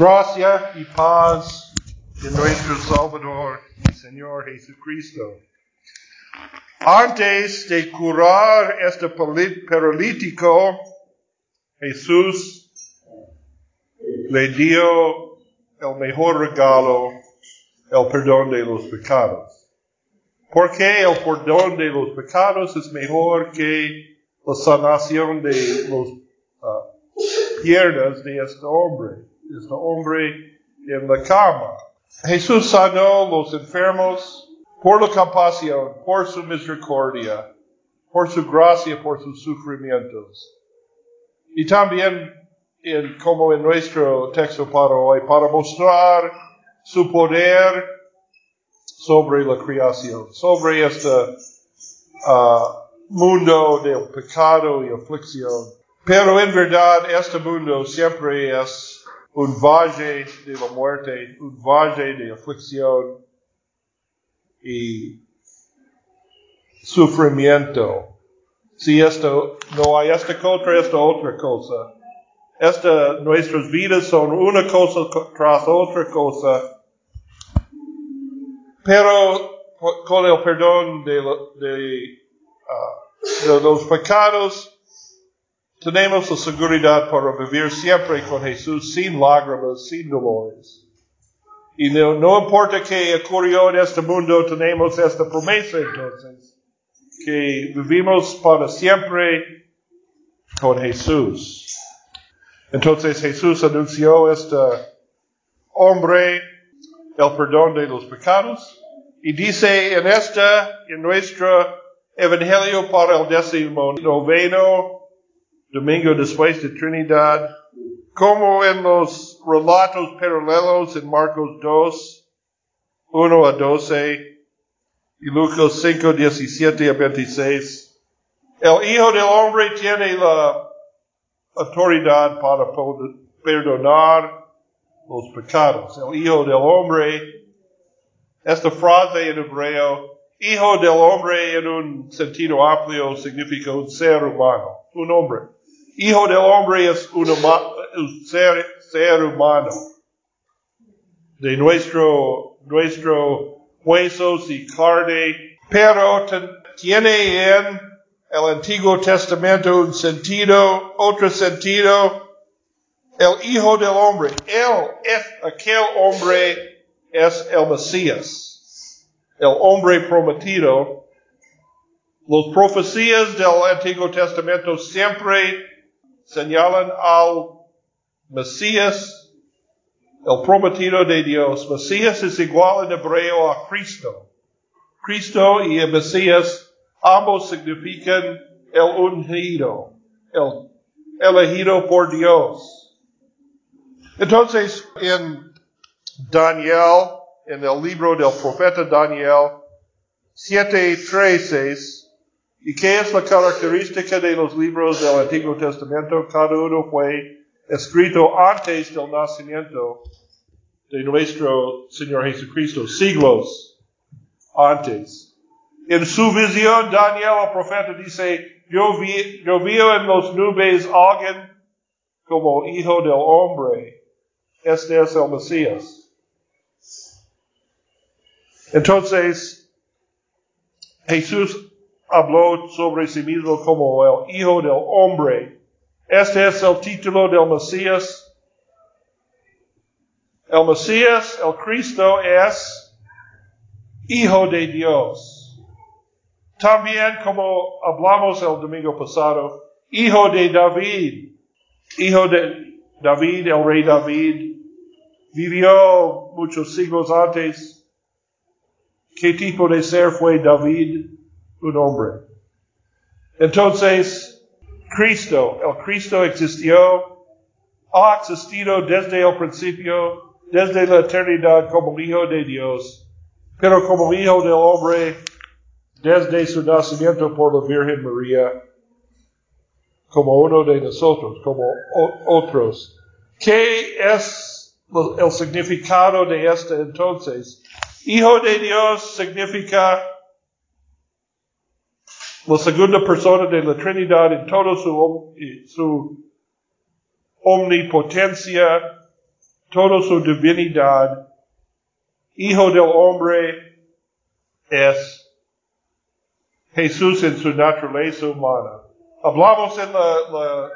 Gracia y paz en nuestro Salvador y Señor Jesucristo. Antes de curar este paralítico, Jesús le dio el mejor regalo, el perdón de los pecados. Porque el perdón de los pecados es mejor que la sanación de los uh, piernas de este hombre, este hombre en la cama. Jesús sanó los enfermos por la compasión, por su misericordia, por su gracia, por sus sufrimientos. Y también en, como en nuestro texto para hoy, para mostrar su poder sobre la creación, sobre este uh, mundo del pecado y aflicción. Pero en verdad este mundo siempre es un valle de la muerte, un valle de aflicción y sufrimiento. Si esto no hay esta contra esta otra cosa. Esta, nuestras vidas son una cosa tras otra cosa. Pero con el perdón de, de los pecados, tenemos la seguridad para vivir siempre con Jesús sin lágrimas, sin dolores. Y no, no, importa que ocurrió en este mundo, tenemos esta promesa entonces, que vivimos para siempre con Jesús. Entonces Jesús anunció a este hombre el perdón de los pecados y dice en esta, en nuestro evangelio para el décimo noveno domingo después de Trinidad, como en los relatos paralelos en Marcos 2, 1 a 12 y Lucas 5, 17 a 26, el Hijo del Hombre tiene la autoridad para perdonar los pecados. El Hijo del Hombre, esta frase en hebreo, Hijo del Hombre en un sentido amplio significa un ser humano, un hombre. Hijo del Hombre es un, ser, ser, humano de nuestro, nuestro huesos y carne, pero tiene en el Antiguo Testamento un sentido, otro sentido, el Hijo del Hombre. Él es aquel hombre, es el Mesías, el hombre prometido. Los profecías del Antiguo Testamento siempre señalan al Mesías, el prometido de Dios. Mesías es igual en hebreo a Cristo. Cristo y el Mesías ambos significan el ungido, el elegido por Dios. Entonces, en Daniel, en el libro del profeta Daniel, 7.13, ¿y qué es la característica de los libros del Antiguo Testamento? Cada uno fue escrito antes del nacimiento de nuestro Señor Jesucristo, siglos antes. En su visión, Daniel, el profeta, dice, yo vi, yo vi en las nubes alguien como hijo del hombre. Este es el Mesías. Entonces, Jesús habló sobre sí mismo como el hijo del hombre. Este es el título del Mesías. El Mesías, el Cristo, es Hijo de Dios. También, como hablamos el domingo pasado, Hijo de David. Hijo de David, el rey David, vivió muchos siglos antes. ¿Qué tipo de ser fue David? Un hombre. Entonces, Cristo, el Cristo existió, ha existido desde el principio, desde la eternidad como Hijo de Dios, pero como Hijo del Hombre desde su nacimiento por la Virgen María, como uno de nosotros, como otros. ¿Qué es el significado de este entonces? Hijo de Dios significa la segunda persona de la Trinidad en toda su, su omnipotencia, toda su divinidad, hijo del hombre, es Jesús en su naturaleza humana. Hablamos en la, la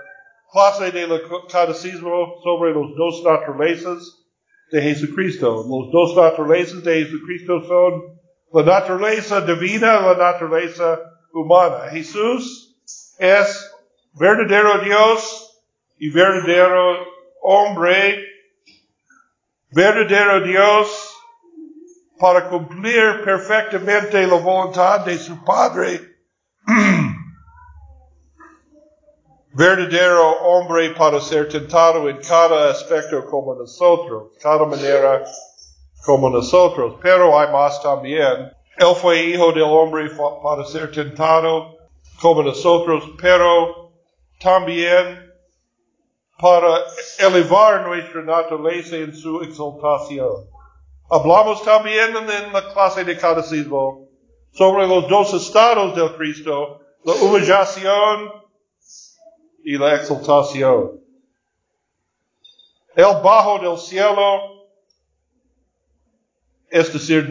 clase del catecismo sobre los dos naturalezas de Jesucristo. Los dos naturalezas de Jesucristo son la naturaleza divina la naturaleza humana. Jesús es verdadero Dios y verdadero hombre, verdadero Dios para cumplir perfectamente la voluntad de su Padre. verdadero hombre para ser tentado en cada aspecto como nosotros, cada manera como nosotros. Pero hay más también. Él fue hijo del hombre para ser tentado como nosotros, pero también para elevar nuestra naturaleza en su exaltación. Hablamos también en la clase de catecismo sobre los dos estados del Cristo, la humillación y la exaltación. El bajo del cielo, es decir,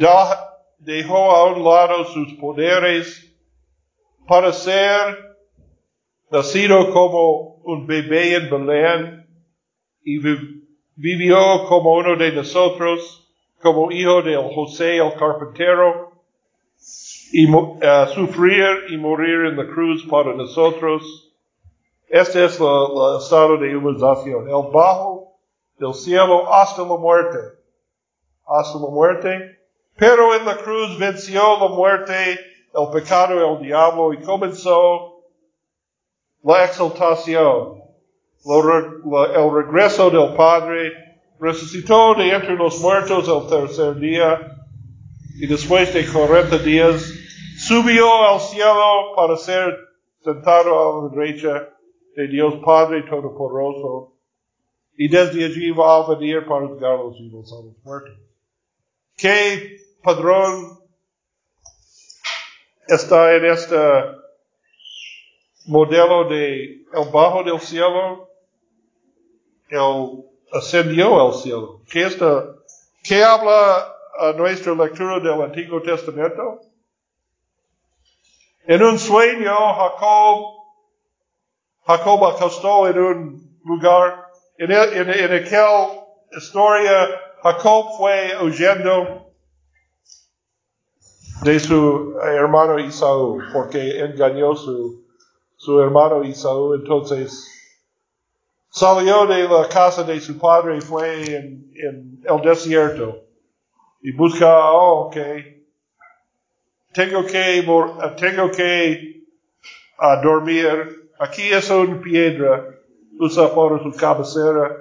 dejó a un lado sus poderes para ser nacido como un bebé en Belén y vivió como uno de nosotros, como hijo de José el carpintero, y sufrir y morir en la cruz para nosotros este es el estado de humiliación. El bajo del cielo hasta la muerte. Hasta la muerte. Pero en la cruz venció la muerte, el pecado, el diablo y comenzó la exaltación. el regreso del Padre resucitó de entre los muertos el tercer día y después de 40 días subió al cielo para ser sentado a la derecha de Dios Padre Todopoderoso, y desde allí va a venir para juzgar los vivos a los muertos. ¿Qué padrón está en este modelo de el bajo del cielo? El ascendió al cielo. ¿Qué, está, ¿Qué habla a nuestra lectura del Antiguo Testamento? En un sueño, Jacob Jacob acostó en un lugar. En, en, en aquella historia, Jacob fue huyendo de su hermano Isaú, porque engañó su, su hermano Isaú. Entonces, salió de la casa de su padre y fue en, en el desierto. Y busca, oh, ok, tengo que, tengo que uh, dormir Aquí es una piedra, usa por su cabecera.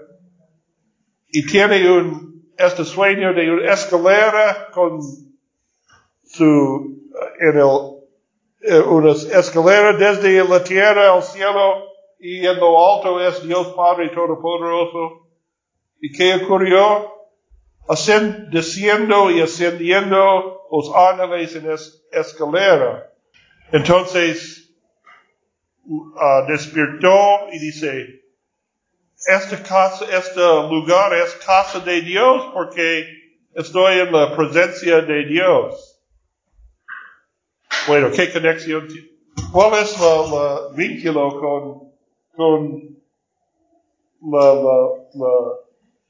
Y tiene un, este sueño de una escalera con su, en el, eh, una escalera desde la tierra al cielo y en lo alto es Dios Padre Todopoderoso. ¿Y qué ocurrió? Ascend, desciendo y ascendiendo los ángeles en es, escalera. Entonces, uh, despertó y dice, esta casa, este lugar es casa de Dios porque estoy en la presencia de Dios. Bueno, ¿qué conexión? ¿Cuál es el vínculo con, con la, la, la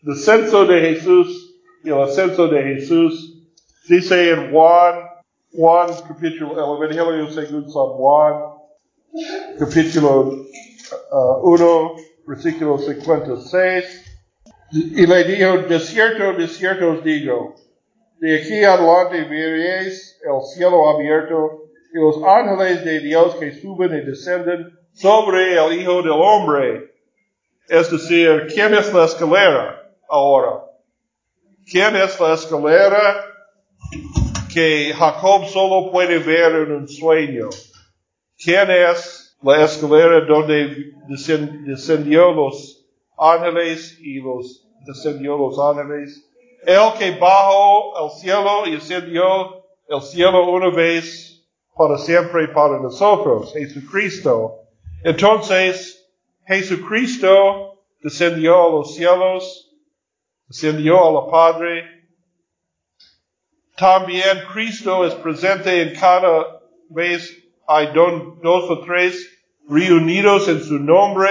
descenso de Jesús y el ascenso de Jesús? Dice en Juan, Juan capítulo, el Evangelio según San Juan, capítulo 1, uh, versículo 56. Y le dijo, de cierto, de cierto os digo, de aquí adelante veréis el cielo abierto y los ángeles de Dios que suben y descenden sobre el Hijo del Hombre. Es decir, ¿quién es la escalera ahora? ¿Quién es la escalera que Jacob solo puede ver en un sueño? ¿Quién es la escalera donde descendió los ángeles y los descendió los ángeles? El que bajó al cielo y ascendió el cielo una vez para siempre para nosotros, Jesucristo. Entonces, Jesucristo descendió a los cielos, ascendió a la Padre. También Cristo es presente en cada vez hay dos o tres reunidos en su nombre,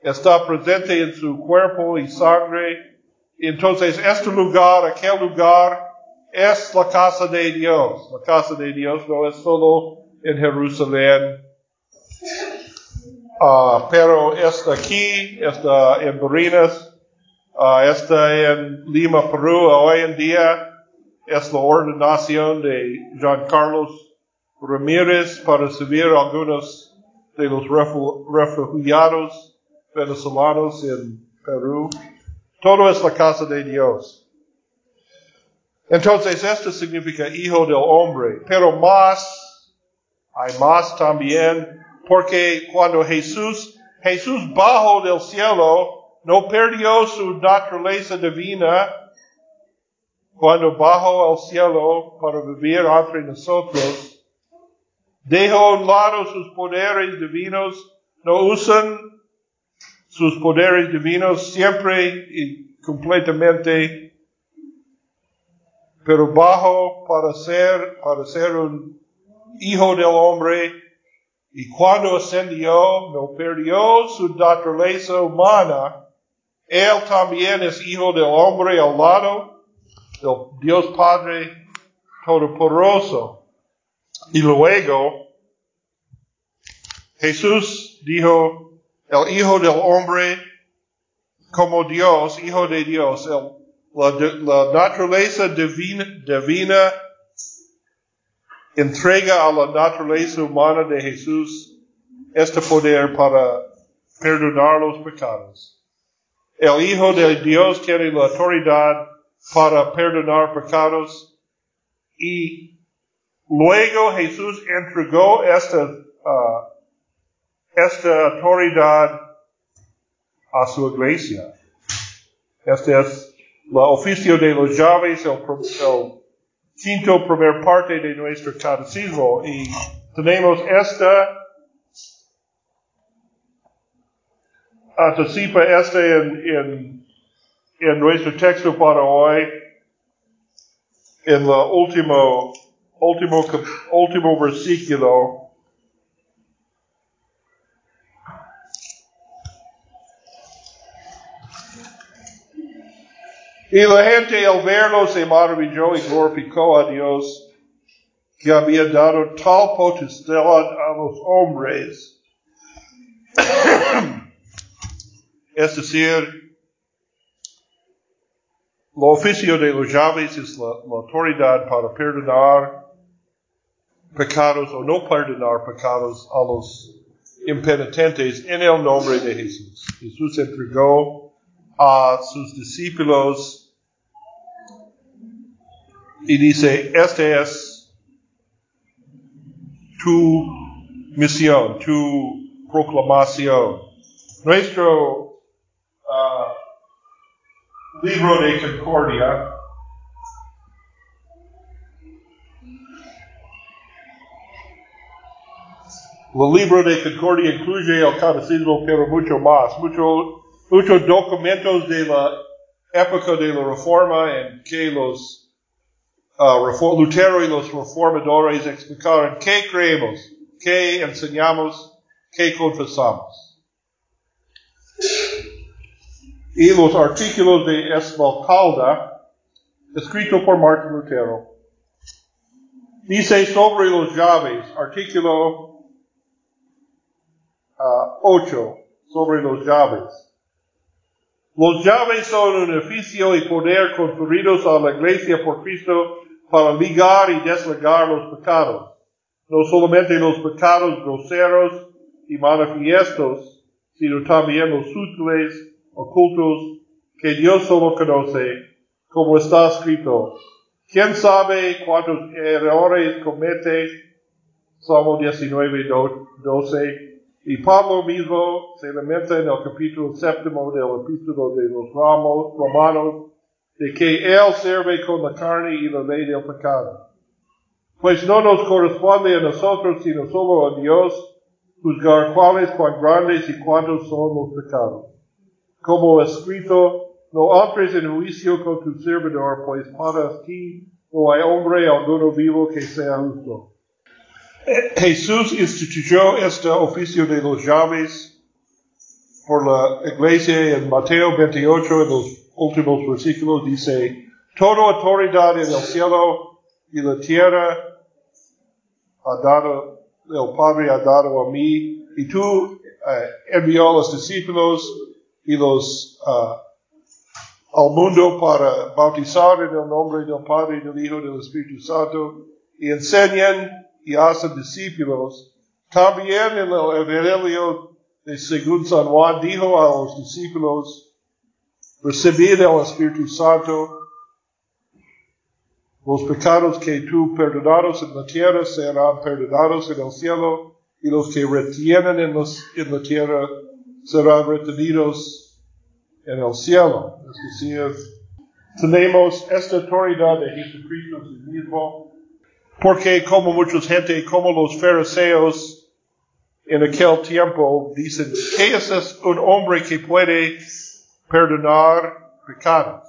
está presente en su cuerpo y sangre. Entonces, este lugar, aquel lugar, es la casa de Dios. La casa de Dios no es solo en Jerusalén, uh, pero está aquí, está en Barinas, uh, está en Lima, Perú. Hoy en día es la ordenación de Juan Carlos Ramírez para a algunos de los refugiados venezolanos en Perú. Todo es la casa de Dios. Entonces, esto significa hijo del hombre, pero más, hay más también, porque cuando Jesús, Jesús bajo del cielo, no perdió su naturaleza divina, cuando bajó al cielo para vivir entre nosotros, Dejó a un lado sus poderes divinos, no usan sus poderes divinos siempre y completamente, pero bajo para ser, para ser un hijo del hombre, y cuando ascendió, no perdió su naturaleza humana, él también es hijo del hombre al lado del Dios Padre Todopoderoso. Y luego Jesús dijo, el Hijo del Hombre como Dios, Hijo de Dios, la, naturaleza divina, divina entrega a la naturaleza humana de Jesús este poder para perdonar los pecados. El Hijo de Dios tiene la autoridad para perdonar pecados y Luego Jesús entregó esta, uh, esta autoridad a su iglesia. Este es oficio de los llaves, el, el quinto primer parte de nuestro catecismo. Y tenemos esta anticipa este en, en, en nuestro texto para hoy, en la último último, último versículo. Y la gente al verlo se maravilló y glorificó a Dios que había dado tal potestad a los hombres. es decir, el oficio de los llaves es la autoridad para perdonar pecados o no perdonar pecados a los impenitentes en el nombre de Jesús. Jesús entregó a sus discípulos y dice, esta es tu misión, tu proclamación. Nuestro uh, libro de Concordia El libro de Concordia incluye el catecismo, pero mucho más. muchos documentos de la época de la Reforma en que los uh, Lutero y los reformadores explicaron qué creemos, qué enseñamos, qué confesamos. Y los artículos de Esmalcalda, escrito por Martin Lutero, dice sobre los llaves, artículo 8 sobre los llaves. Los llaves son un oficio y poder conferidos a la iglesia por Cristo para ligar y desligar los pecados. No solamente los pecados groseros y manifiestos, sino también los sutiles, ocultos, que Dios solo conoce, como está escrito. ¿Quién sabe cuántos errores comete? Salmo 19, 12. Y Pablo mismo se lamenta en el capítulo séptimo del epístolo de los romanos de que él sirve con la carne y la ley del pecado. Pues no nos corresponde a nosotros, sino solo a Dios, juzgar cuáles, cuán grandes y cuántos son los pecados. Como escrito, no entres en juicio con tu servidor, pues para ti no hay hombre alguno vivo que sea justo. Jesús instituyó este oficio de los llaves por la iglesia en Mateo 28, en los últimos versículos, dice, toda autoridad en el cielo y la tierra ha dado, el Padre ha dado a mí, y tú eh, envió a los discípulos y los uh, al mundo para bautizar en el nombre del Padre, del Hijo del Espíritu Santo y enseñan y hacen discípulos. También en el Evangelio de según San Juan dijo a los discípulos, recibid el Espíritu Santo, los pecados que tú perdonados en la tierra serán perdonados en el cielo, y los que retienen en, los, en la tierra serán retenidos en el cielo. Es decir, tenemos esta autoridad de Jesucristo en sí mismo, porque como mucha gente, como los fariseos en aquel tiempo, dicen, ¿qué es un hombre que puede perdonar pecados?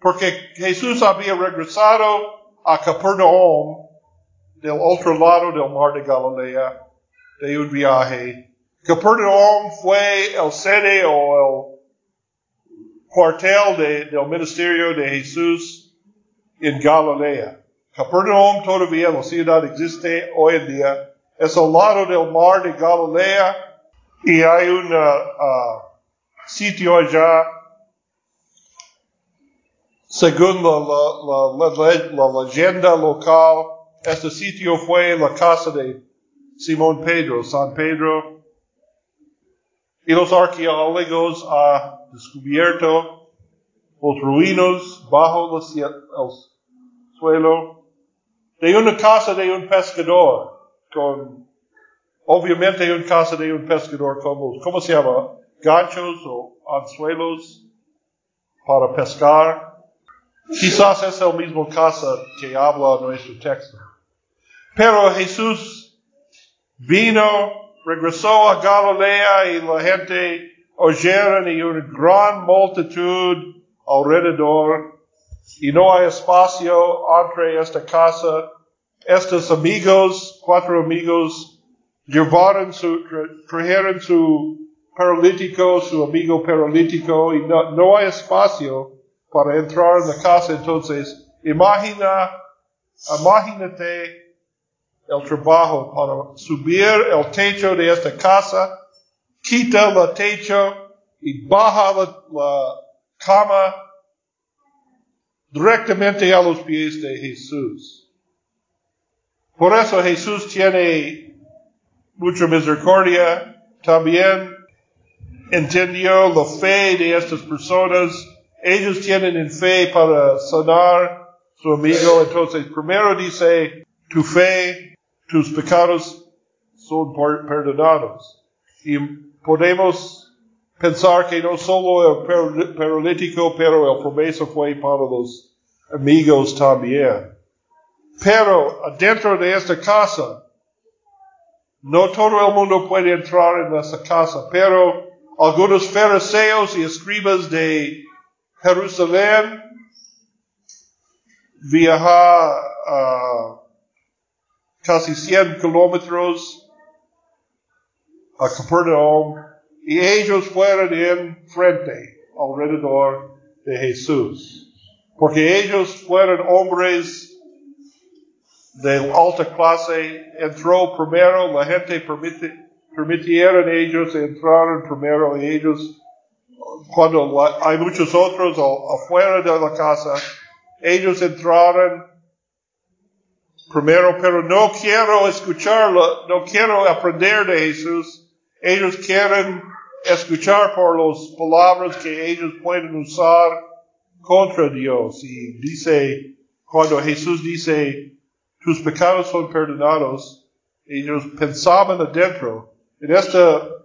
Porque Jesús había regresado a Capernaum del otro lado del mar de Galilea de un viaje. Capernaum fue el sede o el cuartel de, del ministerio de Jesús en Galilea. Capernaum todavía la ciudad existe hoy en día. Es al lado del mar de Galilea y hay un uh, sitio allá. Según la, la, la, la, leyenda local, este sitio fue la casa de Simón Pedro, San Pedro. Y los arqueólogos han descubierto los ruinos bajo el suelo de una casa de un pescador, con, obviamente una casa de un pescador como, ¿cómo se llama? Ganchos o anzuelos para pescar. Quizás es el mismo casa que habla nuestro texto. Pero Jesús vino, regresó a Galilea y la gente oyeron y una gran multitud alrededor y no hay espacio entre esta casa. Estos amigos, cuatro amigos, llevaron su, trajeron su paralítico, su amigo paralítico y no, no hay espacio para entrar en la casa. Entonces, imagina, imagínate el trabajo para subir el techo de esta casa quita el techo y baja la, cama directamente a los pies de Jesús. Por eso Jesús tiene mucha misericordia. También entendió la fe de estas personas. Ellos tienen en fe para sanar su amigo. Entonces, primero dice, tu fe, tus pecados son perdonados. Y podemos pensar que no solo el paralítico, pero el promesa fue para los amigos también. Pero dentro de esta casa, no todo el mundo puede entrar en esta casa, pero algunos fariseos y escribas de Jerusalén viajaron casi 100 kilómetros a Capernaum y ellos fueron en frente alrededor de Jesús. Porque ellos fueron hombres de alta clase, entró primero, la gente permite, permitieron ellos entrar primero y ellos, cuando hay muchos otros afuera de la casa, ellos entraron primero, pero no quiero escucharlo, no quiero aprender de Jesús, ellos quieren escuchar por las palabras que ellos pueden usar contra Dios. Y dice, cuando Jesús dice, tus pecados son perdonados, ellos pensaban adentro. En este,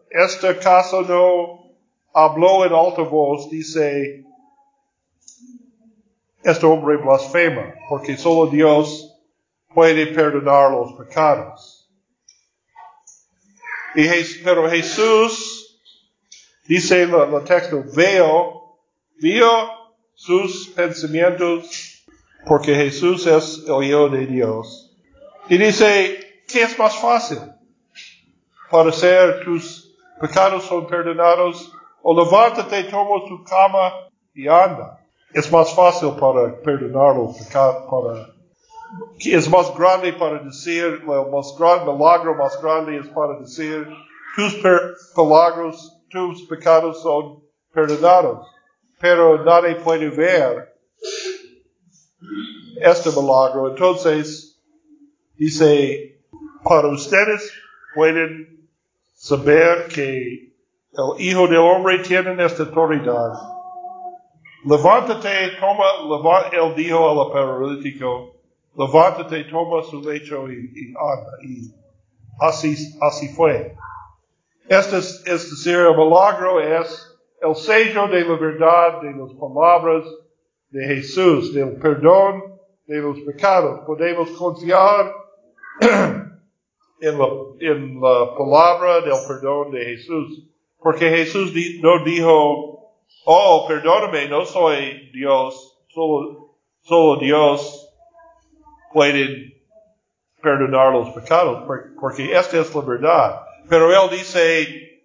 este caso no habló en alta voz, dice, este hombre blasfema, porque solo Dios puede perdonar los pecados. Y, pero Jesús, dice el, texto, veo vio sus pensamientos porque Jesús es el Hijo de Dios. Y dice, ¿qué es más fácil? Para ser tus pecados son perdonados o levántate, toma tu cama y anda. Es más fácil para perdonar pecados, para es más grande para decir, el más grande, milagro más grande es para decir, tus milagros, tus pecados son perdonados. Pero nadie puede ver este milagro. Entonces, dice, para ustedes pueden saber que el Hijo del Hombre tiene esta autoridad. Levántate, toma, él dijo al paralítico, levántate, toma su lecho y, anda. Y así, así fue. Este es, es decir, el milagro es el sello de la verdad de las palabras de Jesús, del perdón de los pecados. Podemos confiar en la, en la palabra del perdón de Jesús. Porque Jesús no dijo, oh, perdóname, no soy Dios, solo, solo Dios pueden perdonar los pecados, porque esta es la verdad. Pero él dice,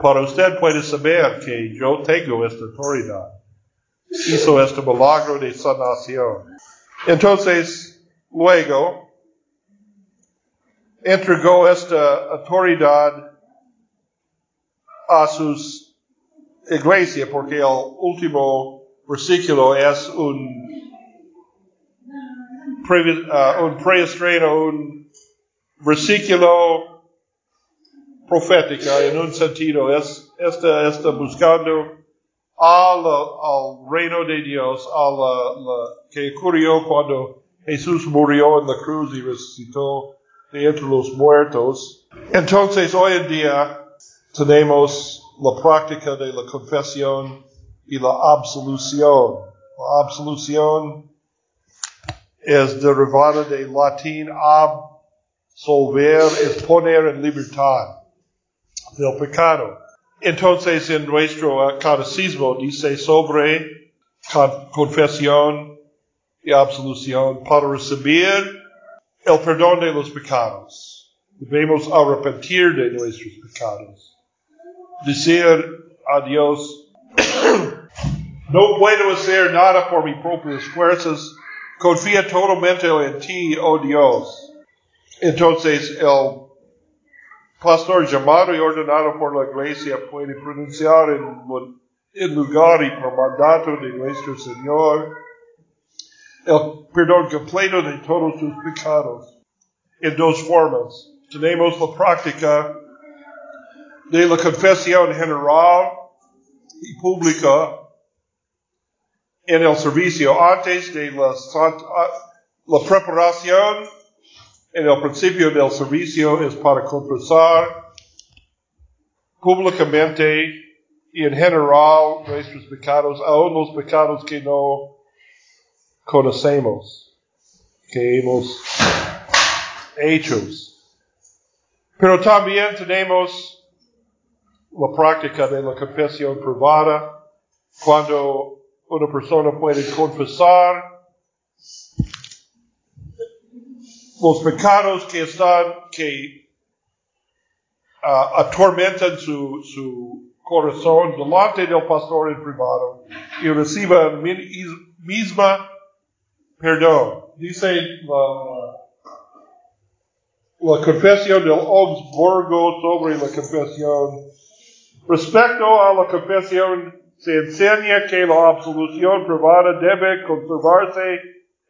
para usted puede saber que yo tengo esta autoridad. Hizo este milagro de sanación. Entonces, luego, entregó esta autoridad a sus iglesias, porque el último versículo es un uh, un preestreno, un versículo profético en un sentido. Es, está, está buscando al, al reino de Dios, a la, la, que ocurrió cuando Jesús murió en la cruz y resucitó de entre los muertos. Entonces hoy en día tenemos la práctica de la confesión y la absolución. La absolución es derivada del latín absolver, es poner en libertad del pecado. Entonces en nuestro catecismo dice sobre confesión y absolución para recibir el perdón de los pecados. Debemos arrepentir de nuestros pecados. Decir a Dios, no puedo hacer nada por mis propias fuerzas, confía totalmente en ti, oh Dios. Entonces el pastor llamado y ordenado por la iglesia puede pronunciar en, en lugar y por mandato de nuestro Señor el perdón completo de todos sus pecados en dos formas. Tenemos la práctica de la confesión general y pública en el servicio antes de la, la preparación en el principio del servicio es para confesar públicamente y en general nuestros pecados, aún los pecados que no conocemos, que hemos hecho. Pero también tenemos la práctica de la confesión privada, cuando una persona puede confesar los pecados que están, que uh, atormentan su, su corazón delante del pastor en privado y reciba misma perdón. Dice la, la confesión del Augsburgo sobre la confesión. Respecto a la confesión, se enseña que la absolución privada debe conservarse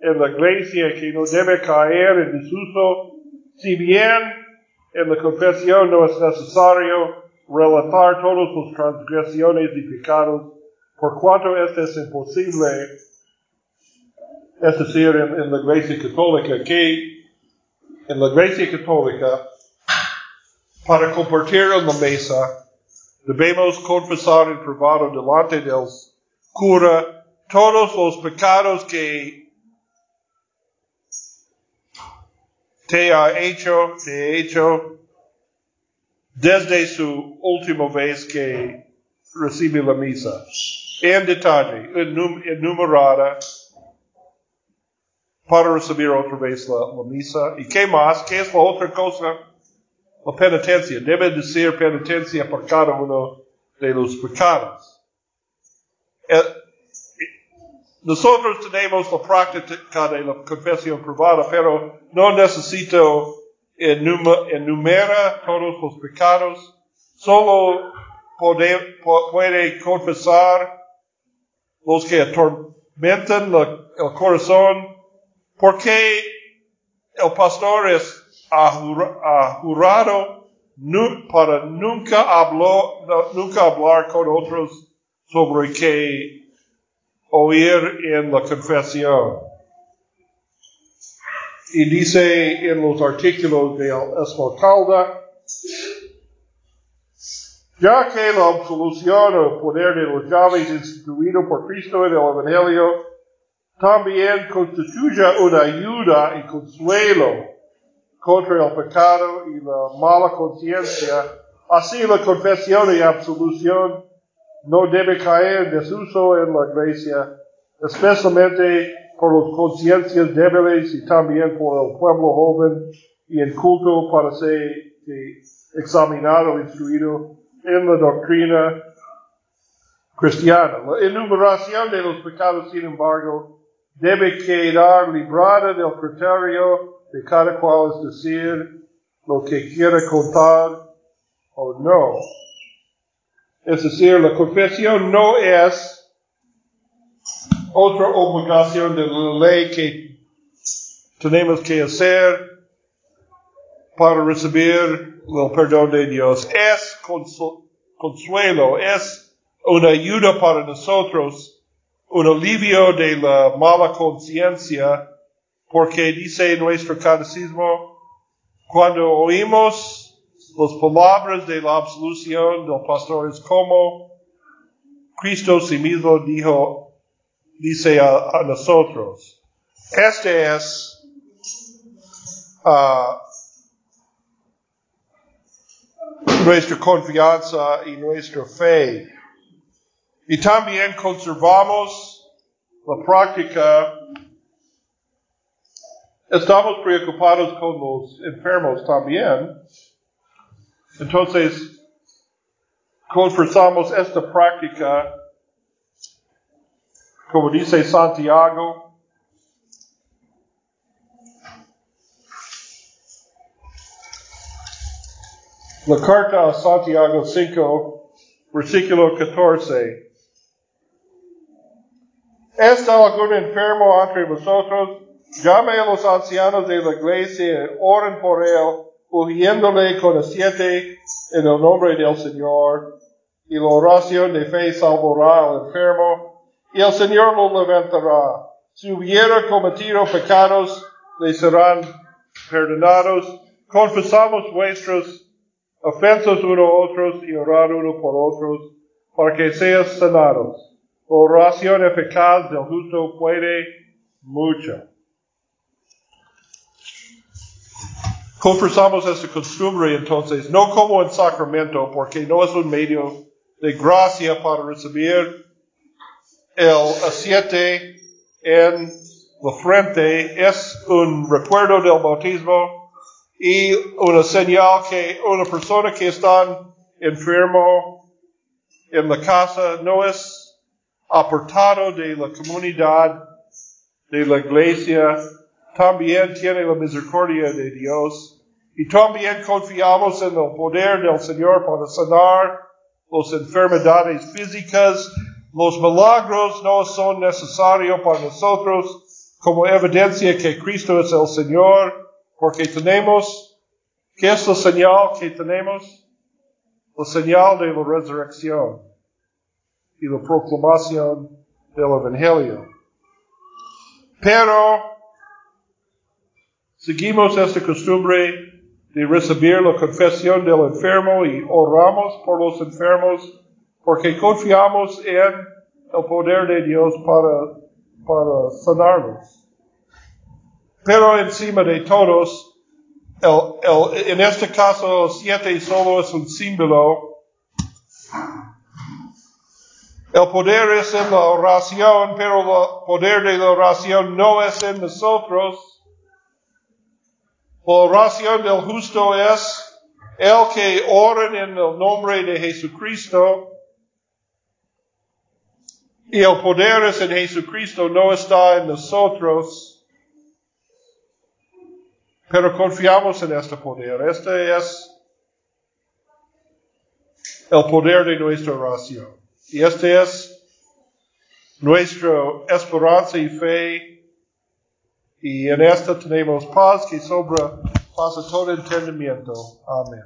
en la iglesia, que no debe caer en desuso, si bien en la confesión no es necesario relatar todas sus transgresiones y pecados, por cuanto esto es imposible es decir, en, la Iglesia Católica, que en la Iglesia Católica, para compartir en la mesa, debemos confesar en privado delante del cura todos los pecados que te ha hecho, te ha hecho desde su última vez que recibe la misa. En detalle, enum- enumerada, para recibir otra vez la, la misa. ¿Y qué más? ¿Qué es la otra cosa? La penitencia. Debe de ser penitencia por cada uno de los pecados. Eh, nosotros tenemos la práctica de la confesión privada, pero no necesito enumerar todos los pecados. Solo puede, pu- puede confesar los que atormentan el corazón, porque el pastor es nu- para nunca, habló, nunca hablar con otros sobre qué oír en la confesión. Y dice en los artículos de Esmeralda, ya que la absolución o poder de los llaves instituido por Cristo en el Evangelio también constituye una ayuda y consuelo contra el pecado y la mala conciencia, así la confesión y absolución no debe caer en desuso en la iglesia, especialmente por las conciencias débiles y también por el pueblo joven y en culto para ser eh, examinado, instruido en la doctrina cristiana. La enumeración de los pecados, sin embargo, debe quedar librada del criterio de cada cual, es decir, lo que quiere contar o no. Es decir, la confesión no es otra obligación de la ley que tenemos que hacer para recibir el perdón de Dios. Es consu- consuelo, es una ayuda para nosotros, un alivio de la mala conciencia, porque dice nuestro catecismo, cuando oímos las palabras de la absolución del pastor es como Cristo sí mismo dijo, dice a, a nosotros. Este es ah, nuestra confianza y nuestra fe. Y también conservamos la práctica. Estamos preocupados con los enfermos también. Entonces, confesamos esta práctica, como dice Santiago, la carta a Santiago 5, versículo 14. ¿Está algún enfermo entre vosotros? Llame a los ancianos de la iglesia y oren por él, ungiéndole con aceite en el nombre del Señor. Y la oración de fe salvará al enfermo, y el Señor lo levantará. Si hubiera cometido pecados, le serán perdonados. Confesamos vuestros ofensas uno a otros y orar uno por otros, para que seas sanados. Oración eficaz del justo puede mucho. Confesamos esta costumbre entonces, no como en sacramento, porque no es un medio de gracia para recibir el aceite en la frente, es un recuerdo del bautismo y una señal que una persona que está enfermo en la casa no es apartado de la comunidad de la iglesia, también tiene la misericordia de Dios y también confiamos en el poder del Señor para sanar las enfermedades físicas. Los milagros no son necesarios para nosotros como evidencia que Cristo es el Señor, porque tenemos, ¿qué es la señal que tenemos? La señal de la resurrección y la proclamación del Evangelio. Pero seguimos esta costumbre de recibir la confesión del enfermo y oramos por los enfermos porque confiamos en el poder de Dios para, para sanarlos. Pero encima de todos, en este caso siete solo es un símbolo El poder es en la oración, pero el poder de la oración no es en nosotros. La oración del justo es el que ora en el nombre de Jesucristo. Y el poder es en Jesucristo, no está en nosotros. Pero confiamos en este poder. Este es el poder de nuestra oración. Y este es nuestra esperanza y fe. Y en esta tenemos paz que sobra, pasa todo entendimiento. Amén.